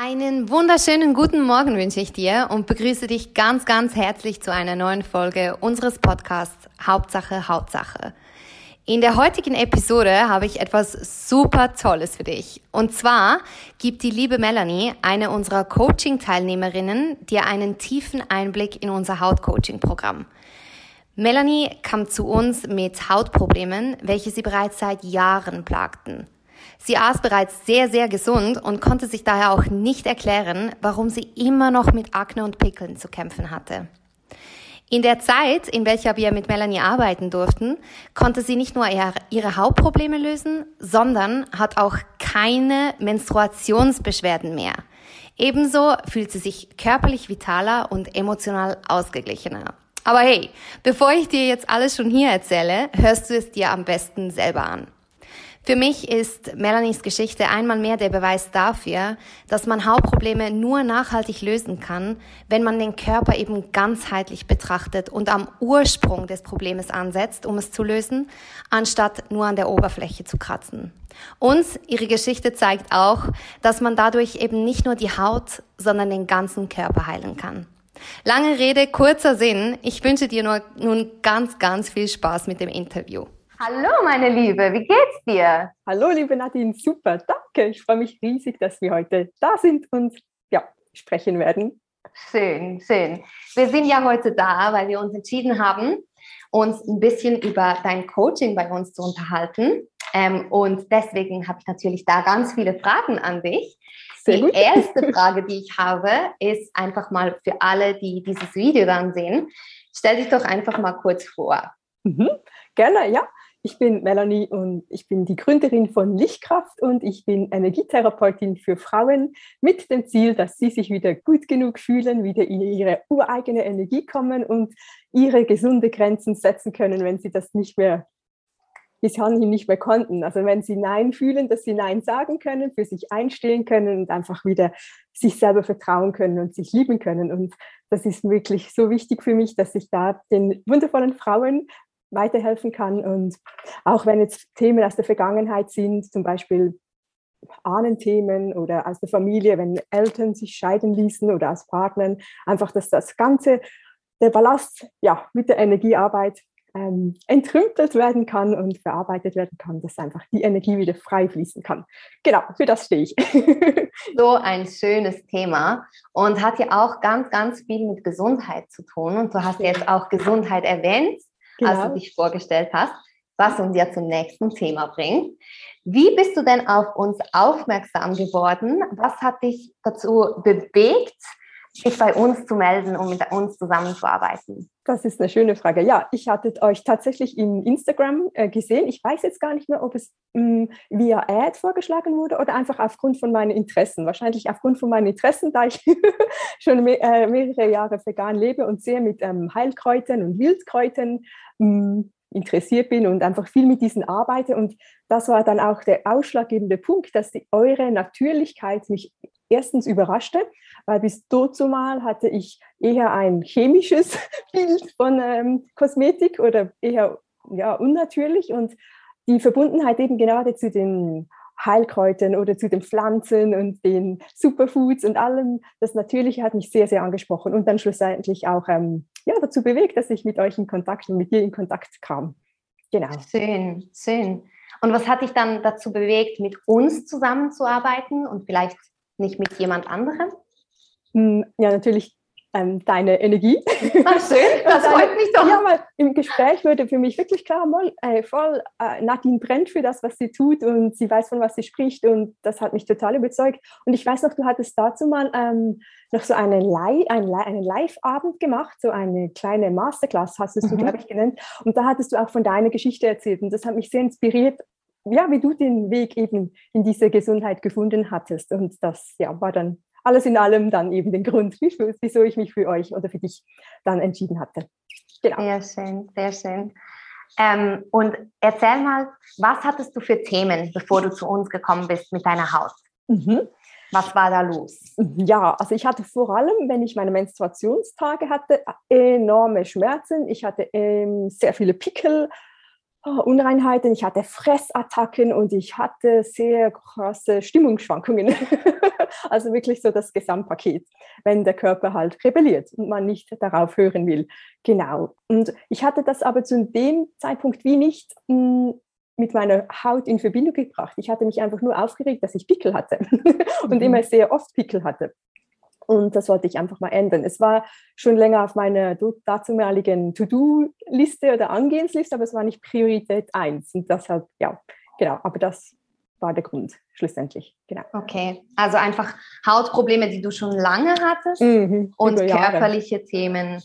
Einen wunderschönen guten Morgen wünsche ich dir und begrüße dich ganz, ganz herzlich zu einer neuen Folge unseres Podcasts Hauptsache, Hauptsache. In der heutigen Episode habe ich etwas super Tolles für dich. Und zwar gibt die liebe Melanie, eine unserer Coaching-Teilnehmerinnen, dir einen tiefen Einblick in unser Hautcoaching-Programm. Melanie kam zu uns mit Hautproblemen, welche sie bereits seit Jahren plagten. Sie aß bereits sehr, sehr gesund und konnte sich daher auch nicht erklären, warum sie immer noch mit Akne und Pickeln zu kämpfen hatte. In der Zeit, in welcher wir mit Melanie arbeiten durften, konnte sie nicht nur ihre Hauptprobleme lösen, sondern hat auch keine Menstruationsbeschwerden mehr. Ebenso fühlt sie sich körperlich vitaler und emotional ausgeglichener. Aber hey, bevor ich dir jetzt alles schon hier erzähle, hörst du es dir am besten selber an. Für mich ist Melanies Geschichte einmal mehr der Beweis dafür, dass man Hautprobleme nur nachhaltig lösen kann, wenn man den Körper eben ganzheitlich betrachtet und am Ursprung des Problems ansetzt, um es zu lösen, anstatt nur an der Oberfläche zu kratzen. Und ihre Geschichte zeigt auch, dass man dadurch eben nicht nur die Haut, sondern den ganzen Körper heilen kann. Lange Rede, kurzer Sinn. Ich wünsche dir nur, nun ganz, ganz viel Spaß mit dem Interview. Hallo, meine Liebe, wie geht's dir? Hallo, liebe Nadine, super, danke. Ich freue mich riesig, dass wir heute da sind und ja, sprechen werden. Schön, schön. Wir sind ja heute da, weil wir uns entschieden haben, uns ein bisschen über dein Coaching bei uns zu unterhalten. Ähm, und deswegen habe ich natürlich da ganz viele Fragen an dich. Sehr die gut. erste Frage, die ich habe, ist einfach mal für alle, die dieses Video dann sehen. Stell dich doch einfach mal kurz vor. Mhm, gerne, ja. Ich bin Melanie und ich bin die Gründerin von Lichtkraft und ich bin Energietherapeutin für Frauen mit dem Ziel, dass sie sich wieder gut genug fühlen, wieder in ihre ureigene Energie kommen und ihre gesunde Grenzen setzen können, wenn sie das nicht mehr bis anhin nicht mehr konnten. Also wenn sie Nein fühlen, dass sie Nein sagen können, für sich einstehen können und einfach wieder sich selber vertrauen können und sich lieben können. Und das ist wirklich so wichtig für mich, dass ich da den wundervollen Frauen weiterhelfen kann. Und auch wenn jetzt Themen aus der Vergangenheit sind, zum Beispiel Ahnenthemen oder aus der Familie, wenn Eltern sich scheiden ließen oder aus Partnern, einfach, dass das Ganze, der Ballast ja, mit der Energiearbeit ähm, entrümpelt werden kann und verarbeitet werden kann, dass einfach die Energie wieder frei fließen kann. Genau, für das stehe ich. so ein schönes Thema und hat ja auch ganz, ganz viel mit Gesundheit zu tun. Und du hast jetzt auch Gesundheit erwähnt genau. als du dich vorgestellt hast, was uns ja zum nächsten Thema bringt. Wie bist du denn auf uns aufmerksam geworden? Was hat dich dazu bewegt, sich bei uns zu melden, um mit uns zusammenzuarbeiten? Das ist eine schöne Frage. Ja, ich hatte euch tatsächlich in Instagram äh, gesehen. Ich weiß jetzt gar nicht mehr, ob es mh, mm, via Ad vorgeschlagen wurde oder einfach aufgrund von meinen Interessen. Wahrscheinlich aufgrund von meinen Interessen, da ich schon me äh, mehrere Jahre vegan lebe und sehr mit ähm, Heilkräutern und Wildkräutern mh, mm, interessiert bin und einfach viel mit diesen arbeite. Und das war dann auch der ausschlaggebende Punkt, dass die, eure Natürlichkeit mich erstens überraschte, weil bis dazu mal hatte ich eher ein chemisches Bild von ähm, Kosmetik oder eher ja, unnatürlich und die Verbundenheit eben gerade zu den Heilkräutern oder zu den Pflanzen und den Superfoods und allem, das Natürliche hat mich sehr, sehr angesprochen und dann schlussendlich auch ähm, ja, dazu bewegt, dass ich mit euch in Kontakt und mit dir in Kontakt kam. Genau. Schön, schön. Und was hat dich dann dazu bewegt, mit uns zusammenzuarbeiten und vielleicht nicht mit jemand anderem? Hm, ja, natürlich ähm, deine Energie. Ach, schön, das freut mich doch. Ja, weil im Gespräch wurde für mich wirklich klar, mal, äh, voll, äh, Nadine brennt für das, was sie tut und sie weiß, von was sie spricht und das hat mich total überzeugt. Und ich weiß noch, du hattest dazu mal ähm, noch so eine Li ein, einen Live-Abend gemacht, so eine kleine Masterclass hast du, mhm. glaube ich, genannt. Und da hattest du auch von deiner Geschichte erzählt und das hat mich sehr inspiriert, ja, wie du den Weg eben in diese Gesundheit gefunden hattest. Und das ja, war dann alles in allem dann eben den Grund, wieso ich mich für euch oder für dich dann entschieden hatte. Genau. Sehr schön, sehr schön. Ähm, und erzähl mal, was hattest du für Themen, bevor du zu uns gekommen bist mit deiner Haut? Mhm. Was war da los? Ja, also ich hatte vor allem, wenn ich meine Menstruationstage hatte, enorme Schmerzen. Ich hatte ähm, sehr viele Pickel, Unreinheiten, ich hatte Fressattacken und ich hatte sehr große Stimmungsschwankungen. also wirklich so das Gesamtpaket, wenn der Körper halt rebelliert und man nicht darauf hören will. Genau. Und ich hatte das aber zu dem Zeitpunkt wie nicht hm, mit meiner Haut in Verbindung gebracht. Ich hatte mich einfach nur aufgeregt, dass ich Pickel hatte und mhm. immer sehr oft Pickel hatte. Und das wollte ich einfach mal ändern. Es war schon länger auf meiner dazumaligen To-Do-Liste oder Angehensliste, aber es war nicht Priorität 1. Und deshalb, ja, genau, aber das war der Grund schlussendlich. Genau. Okay, also einfach Hautprobleme, die du schon lange hattest mhm, und körperliche Themen,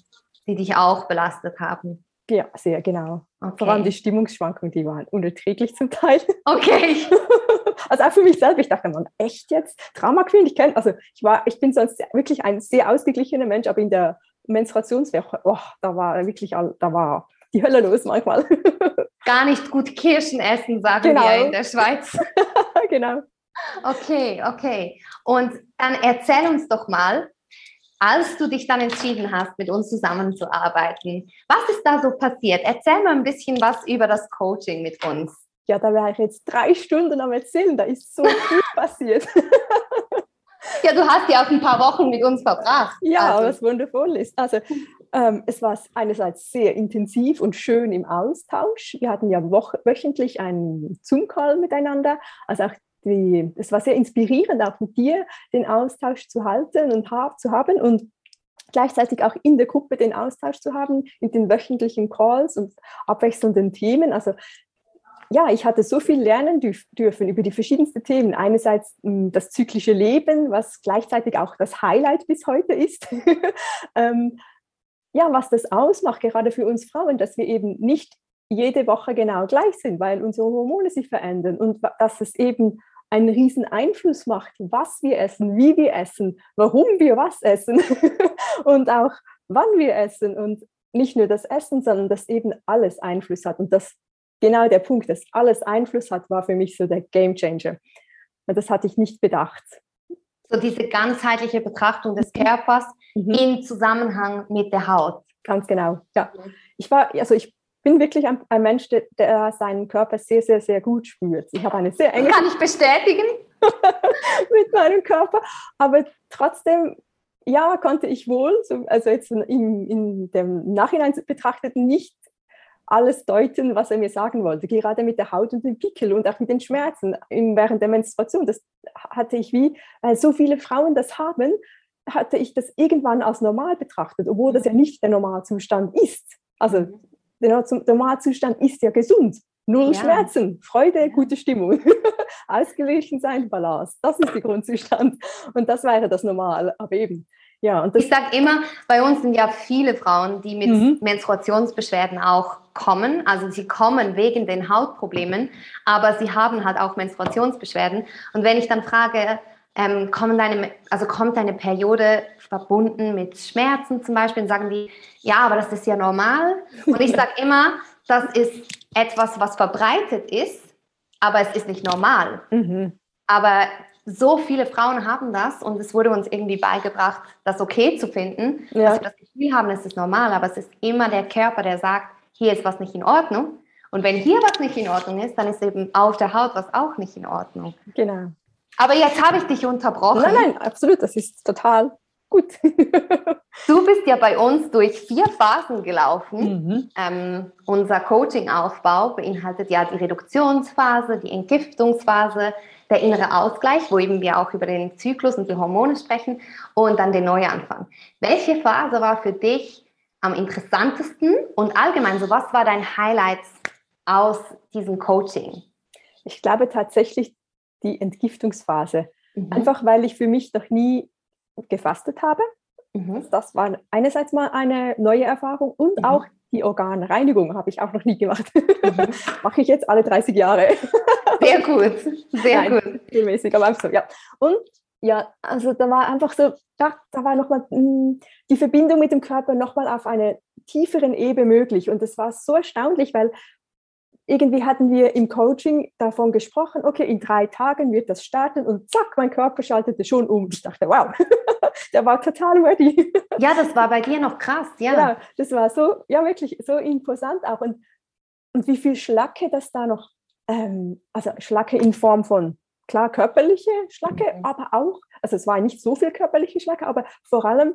die dich auch belastet haben. Ja, sehr genau. Okay. Vor allem die Stimmungsschwankungen, die waren unerträglich zum Teil. Okay. Also auch für mich selber, ich dachte, man, echt jetzt? Drama Queen, ich kenne, also ich war, ich bin sonst wirklich ein sehr ausgeglichener Mensch, aber in der Menstruationswoche, oh, da war wirklich, da war die Hölle los manchmal. Gar nicht gut Kirschen essen, sagen genau. wir in der Schweiz. genau. Okay, okay. Und dann erzähl uns doch mal, als du dich dann entschieden hast, mit uns zusammenzuarbeiten, was ist da so passiert? Erzähl mal ein bisschen was über das Coaching mit uns. Ja, da wäre ich jetzt drei Stunden am Erzählen, da ist so viel passiert. Ja, du hast ja auch ein paar Wochen mit uns verbracht. Ja, also. was wundervoll ist. Also ähm, es war einerseits sehr intensiv und schön im Austausch. Wir hatten ja wöchentlich einen Zoom-Call miteinander. Also auch die, es war sehr inspirierend, auch mit dir den Austausch zu halten und hab, zu haben und gleichzeitig auch in der Gruppe den Austausch zu haben mit den wöchentlichen Calls und abwechselnden Themen. Also ja, ich hatte so viel lernen dürfen über die verschiedensten Themen. Einerseits hm, das zyklische Leben, was gleichzeitig auch das Highlight bis heute ist. ähm, ja, was das ausmacht, gerade für uns Frauen, dass wir eben nicht jede Woche genau gleich sind, weil unsere Hormone sich verändern und dass es eben einen riesen Einfluss macht, was wir essen, wie wir essen, warum wir was essen und auch wann wir essen und nicht nur das Essen, sondern dass eben alles Einfluss hat und das genau der Punkt, dass alles Einfluss hat, war für mich so der Game Changer. Und das hatte ich nicht bedacht. So diese ganzheitliche Betrachtung des Körpers mhm. in Zusammenhang mit der Haut. Ganz genau, ja. Ich war, also ich bin wirklich ein, ein Mensch, der, der, seinen Körper sehr, sehr, sehr gut spürt. Ich habe eine sehr enge. Kann ich bestätigen? mit meinem Körper. Aber trotzdem, ja, konnte ich wohl, also jetzt in, in dem Nachhinein betrachtet, nicht alles deuten, was er mir sagen wollte, gerade mit der Haut und dem Pickel und auch mit den Schmerzen während der Menstruation. Das hatte ich wie, weil so viele Frauen das haben, hatte ich das irgendwann als normal betrachtet, obwohl das ja nicht der Normalzustand ist. Also der Normalzustand ist ja gesund. Null ja. Schmerzen, Freude, gute Stimmung, ausgeglichen sein, Balance. Das ist der Grundzustand. Und das wäre das Normal. Aber eben, ja, und ich sage immer, bei uns sind ja viele Frauen, die mit mhm. Menstruationsbeschwerden auch kommen. Also sie kommen wegen den Hautproblemen, aber sie haben halt auch Menstruationsbeschwerden. Und wenn ich dann frage, ähm, kommen deine, also kommt deine Periode verbunden mit Schmerzen zum Beispiel, dann sagen die, ja, aber das ist ja normal. Und ich sage immer, das ist etwas, was verbreitet ist, aber es ist nicht normal. Mhm. Aber so viele Frauen haben das und es wurde uns irgendwie beigebracht, das okay zu finden, ja. dass wir das Gefühl haben, es ist normal, aber es ist immer der Körper, der sagt, hier ist was nicht in Ordnung. Und wenn hier was nicht in Ordnung ist, dann ist eben auf der Haut was auch nicht in Ordnung. Genau. Aber jetzt habe ich dich unterbrochen. Nein, nein, absolut, das ist total gut. du bist ja bei uns durch vier Phasen gelaufen. Mhm. Ähm, unser Coaching-Aufbau beinhaltet ja die Reduktionsphase, die Entgiftungsphase, der innere Ausgleich, wo eben wir auch über den Zyklus und die Hormone sprechen und dann den Neuanfang. Welche Phase war für dich am interessantesten und allgemein so, was war dein Highlight aus diesem Coaching? Ich glaube tatsächlich die Entgiftungsphase. Mhm. Einfach weil ich für mich noch nie gefastet habe. Mhm. Das war einerseits mal eine neue Erfahrung und mhm. auch die Organreinigung habe ich auch noch nie gemacht. Mhm. Mache ich jetzt alle 30 Jahre. Sehr gut, sehr Nein, gut. Regelmäßig, aber so, ja. Und ja, also da war einfach so, ja, da war nochmal hm, die Verbindung mit dem Körper nochmal auf einer tieferen Ebene möglich. Und das war so erstaunlich, weil irgendwie hatten wir im Coaching davon gesprochen, okay, in drei Tagen wird das starten und zack, mein Körper schaltete schon um. Ich dachte, wow, der war total ready. Ja, das war bei dir noch krass, ja. Ja, das war so, ja, wirklich so imposant auch. Und und wie viel Schlacke das da noch, ähm, also Schlacke in Form von, klar, körperliche Schlacke, mhm. aber auch, also es war nicht so viel körperliche Schlacke, aber vor allem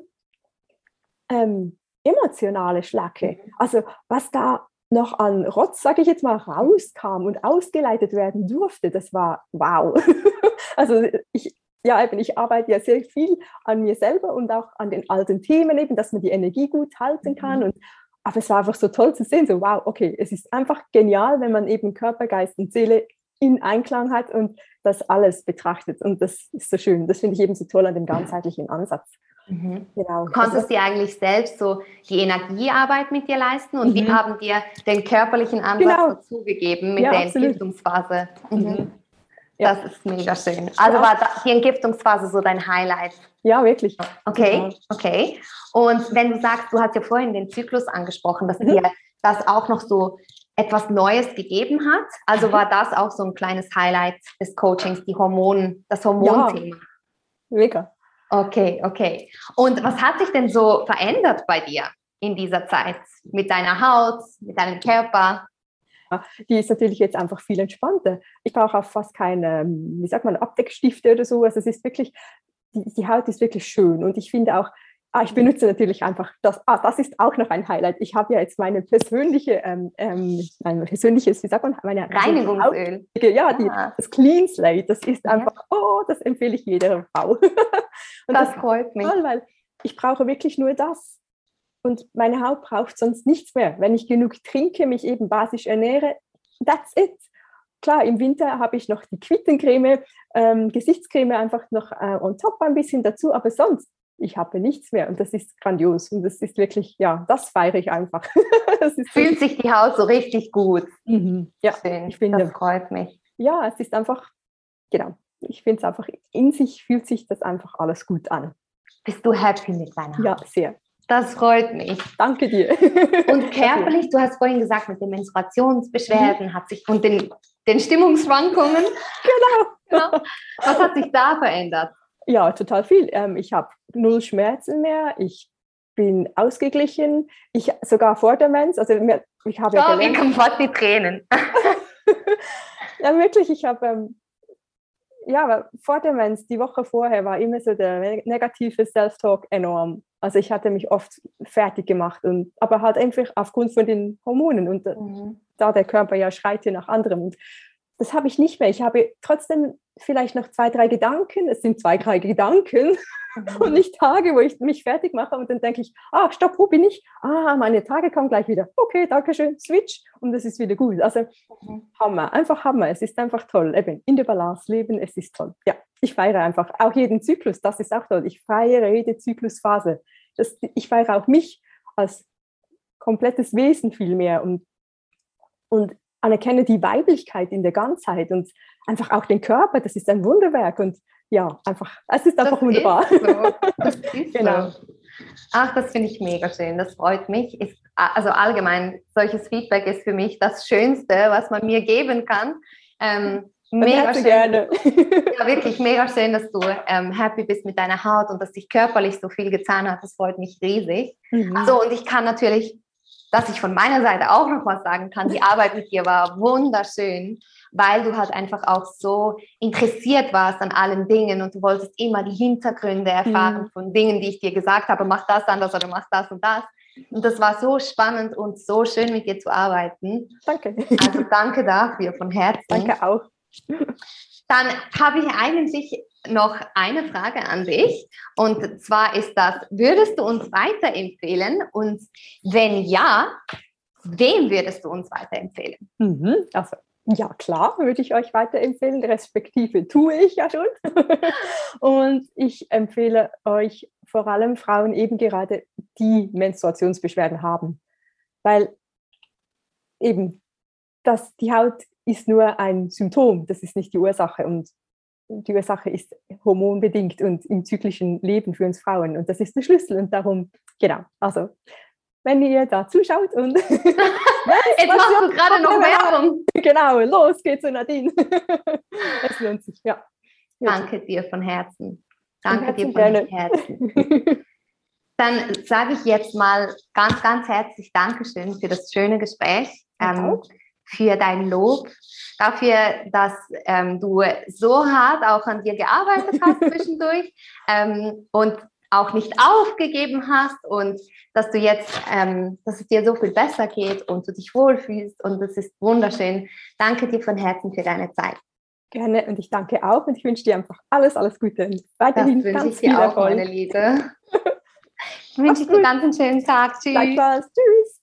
ähm, emotionale Schlacke. Mhm. Also was da noch an Rotz, sage ich jetzt mal, rauskam und ausgeleitet werden durfte, das war wow. also ich, ja, eben, ich arbeite ja sehr viel an mir selber und auch an den alten Themen eben, dass man die Energie gut halten kann. Mhm. Und, aber es war einfach so toll zu sehen, so wow, okay, es ist einfach genial, wenn man eben Körper, Geist und Seele in Einklang hat und das alles betrachtet. Und das ist so schön. Das finde ich eben so toll an dem ganzheitlichen Ansatz. Mhm. Genau. Konntest also, dir eigentlich selbst so die Energiearbeit mit dir leisten und mhm. wir haben dir den körperlichen Ansatz genau. dazugegeben mit ja, der absolut. Entgiftungsphase. Mhm. mhm. Ja. Das ist mega schön. Also war die Entgiftungsphase so dein Highlight? Ja, wirklich. Okay, genau. okay. Und wenn du sagst, du hast ja vorhin den Zyklus angesprochen, dass mhm. dir das auch noch so etwas Neues gegeben hat. Also mhm. war das auch so ein kleines Highlight des Coachings, die Hormon, das Hormonthema. Ja, mega. Okay, okay. Und was hat sich denn so verändert bei dir in dieser Zeit mit deiner Haut, mit deinem Körper? Die ist natürlich jetzt einfach viel entspannter. Ich brauche auch fast keine, wie sagt man, Abdeckstifte oder so. Also es ist wirklich, die, die Haut ist wirklich schön. Und ich finde auch, Ah, ich benutze natürlich einfach das. Ah, das ist auch noch ein Highlight. Ich habe ja jetzt meine persönliche, ähm, ähm, mein persönliches, wie sagt man, meine Reinigungsöl. Ja, die, ah. das Clean Slate. Das ist einfach, ja. oh, das empfehle ich jeder Frau. Und das, das freut mich. Toll, weil ich brauche wirklich nur das. Und meine Haut braucht sonst nichts mehr. Wenn ich genug trinke, mich eben basisch ernähre, that's it. Klar, im Winter habe ich noch die Quittencreme, ähm, Gesichtscreme einfach noch äh, on top ein bisschen dazu, aber sonst ich habe nichts mehr und das ist grandios und das ist wirklich, ja, das feiere ich einfach. Fühlt sich die Haut so richtig gut. Mhm. Ja, Schön. ich finde, das freut mich. Ja, es ist einfach, genau, ich finde es einfach, in sich fühlt sich das einfach alles gut an. Bist du happy mit deiner Haut? Ja, sehr. Das freut mich. Danke dir. Und körperlich, du hast vorhin gesagt, mit den Menstruationsbeschwerden mhm. hat sich und den, den Stimmungsschwankungen. Genau. genau. Was hat sich da verändert? Ja, total viel. Ähm, ich habe null Schmerzen mehr. Ich bin ausgeglichen. Ich sogar vor der Mens. Also ich habe oh, ja gelernt, kommen fast die Tränen. ja, wirklich. Ich habe ähm, ja vor der Mens, die Woche vorher, war immer so der negative Self-Talk enorm. Also ich hatte mich oft fertig gemacht und aber halt einfach aufgrund von den Hormonen und mhm. da der Körper ja schreit hier nach anderem. Und das habe ich nicht mehr. Ich habe trotzdem vielleicht noch zwei, drei Gedanken. Es sind zwei, drei Gedanken mhm. und nicht Tage, wo ich mich fertig mache und dann denke ich, ah, stopp, wo bin ich? Ah, meine Tage kommen gleich wieder. Okay, danke schön, switch und es ist wieder gut. Also mhm. Hammer, einfach Hammer. Es ist einfach toll. Eben in der Balance leben, es ist toll. Ja, ich feiere einfach auch jeden Zyklus, das ist auch toll. Ich feiere jede Zyklusphase. Das, ich feiere auch mich als komplettes Wesen viel mehr und, und anerkenne die Weiblichkeit in der Ganzheit und einfach auch den Körper, das ist ein Wunderwerk und ja, einfach, es ist einfach das wunderbar. Ist so. Das ist genau. So. Ach, das finde ich mega schön, das freut mich. Ist, also allgemein, solches Feedback ist für mich das Schönste, was man mir geben kann. Ähm, mega schön. Gerne. Ja, wirklich mega schön, dass du ähm, happy bist mit deiner Haut und dass sich körperlich so viel getan hat. Das freut mich riesig. Mhm. So, und ich kann natürlich dass ich von meiner Seite auch noch was sagen kann. Die Arbeit mit dir war wunderschön, weil du halt einfach auch so interessiert warst an allen Dingen und du wolltest immer die Hintergründe erfahren mhm. von Dingen, die ich dir gesagt habe, mach das anders oder mach das und das. Und das war so spannend und so schön mit dir zu arbeiten. Danke. Also danke dafür von Herzen. Danke auch. Dann habe ich eigentlich noch eine Frage an dich. Und zwar ist das, würdest du uns weiterempfehlen? Und wenn ja, wem würdest du uns weiterempfehlen? Mhm, also ja, klar, würde ich euch weiterempfehlen, respektive tue ich ja schon. und ich empfehle euch vor allem Frauen eben gerade, die Menstruationsbeschwerden haben. Weil eben das, die Haut ist nur ein Symptom, das ist nicht die Ursache. Und die Ursache ist hormonbedingt und im zyklischen Leben für uns Frauen. Und das ist der Schlüssel. Und darum, genau, also wenn ihr da zuschaut und jetzt machst du gerade noch Werbung. Genau, los geht's zu Nadine. es lohnt sich, ja. Danke dir von Herzen. Danke dir von gerne. Herzen. Dann sage ich jetzt mal ganz, ganz herzlich Dankeschön für das schöne Gespräch. Ähm, für dein Lob, dafür, dass ähm, du so hart auch an dir gearbeitet hast zwischendurch ähm, und auch nicht aufgegeben hast und dass du jetzt, ähm, dass es dir so viel besser geht und du dich wohlfühlst und das ist wunderschön. Danke dir von Herzen für deine Zeit. Gerne und ich danke auch und ich wünsche dir einfach alles, alles Gute und weiterhin das ganz ich dir viel auch, Erfolg. meine Liebe. Ich wünsche dir ganz einen schönen Tag. Tschüss. Tschüss.